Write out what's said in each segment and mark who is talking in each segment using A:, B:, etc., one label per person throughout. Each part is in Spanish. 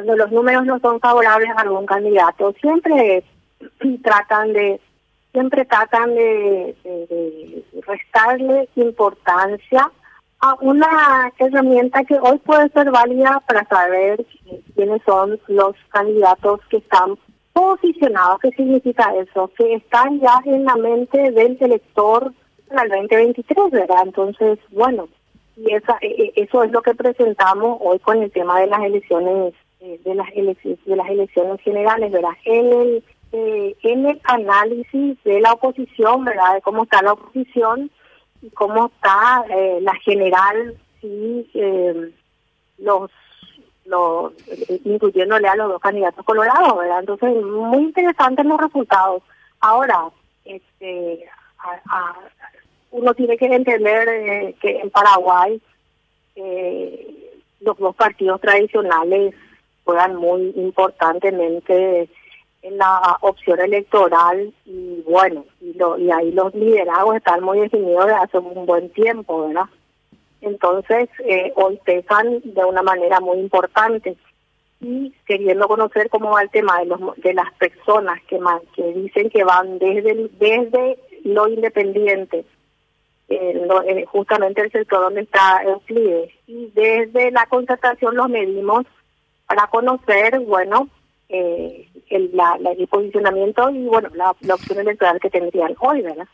A: cuando los números no son favorables a algún candidato, siempre tratan de siempre tratan de, restarle importancia a una herramienta que hoy puede ser válida para saber quiénes son los candidatos que están posicionados. ¿Qué significa eso? Que están ya en la mente del elector para el 2023, ¿verdad? Entonces, bueno, y esa, e, e, eso es lo que presentamos hoy con el tema de las elecciones eh, de las de las elecciones generales, ¿verdad? El eh, el análisis de la oposición, ¿verdad? De cómo está la oposición y cómo está eh, la general y eh, los los incluyéndole a los dos candidatos colorados, ¿verdad? Entonces, muy interesantes los resultados. Ahora, este uno tiene que entender que en Paraguay eh, los dos partidos tradicionales juegan muy importantemente en la opción electoral y bueno, y, lo, y ahí los liderazgos están muy definidos desde hace un buen tiempo, ¿verdad? Entonces, eh, hoy pesan de una manera muy importante y queriendo conocer cómo va el tema de los de las personas que que dicen que van desde desde lo independiente eh, eh, justamente el sector donde está Euclides y desde la concertación los medimos para conocer bueno eh, el, la, el posicionamiento y bueno la, opción electoral que tendrían hoy, ¿verdad?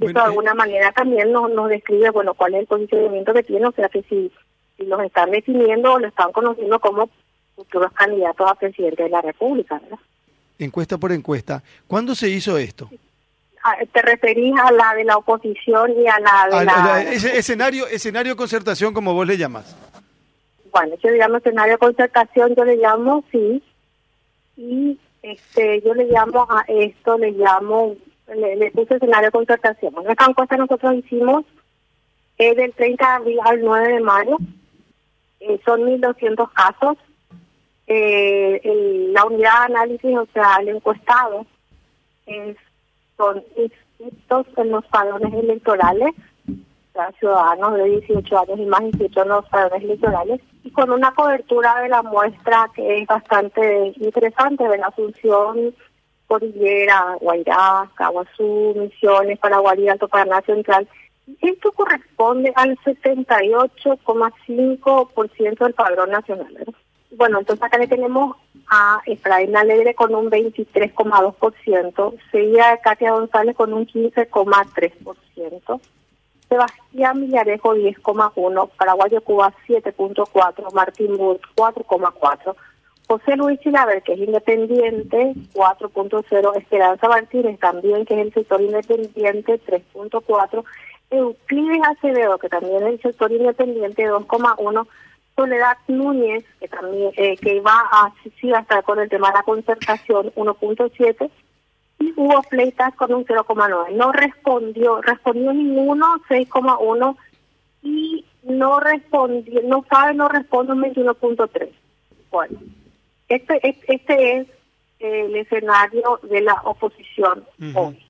A: Eso de alguna manera también nos, nos describe, bueno, cuál es el posicionamiento que tiene, o sea que si, si los están definiendo o lo están conociendo como futuros candidatos a presidente de la República, ¿verdad?
B: Encuesta por encuesta. ¿Cuándo se hizo esto?
A: Ah, ¿Te referís a la de la oposición y a la de la...
B: ese escenario, escenario concertación como vos le llamas.
A: Bueno, yo le llamo escenario concertación, yo le llamo, sí, y este yo le llamo a esto, le llamo, le, puse escenario concertación. Esta encuesta nosotros hicimos es del 30 de abril al 9 de mayo, eh, son 1.200 casos. Eh, la unidad de análisis, o sea, el encuestado, es son inscritos en los padrones electorales, ciudadanos de 18 años y más inscritos en los padrones electorales, con una cobertura de la muestra que es bastante interesante de la Asunción, Cordillera, Guairá, Caguazú, Misiones, Paraguay, Alto Paraná Central. Esto corresponde al 78,5% del padrón nacional. Bueno, entonces acá le tenemos a Efraín Alegre con un 23,2%, seguida de Katia González con un 15,3%, Sebastián Villarejo 10,1%, Paraguayo Cuba 7,4%, Martín Burt 4,4%, José Luis Chilaver, que es independiente, 4.0, Esperanza Martínez también, que es el sector independiente, 3.4, Euclides Acevedo, que también es el sector independiente, 2,1, Soledad Núñez, que también eh, que va a, sí, estar con el tema de la concertación 1.7 hubo pleitas con un 0,9. No respondió, respondió ninguno 6,1 y no respondió, no sabe, no responde un 21.3. Bueno, este, este es el escenario de la oposición hoy.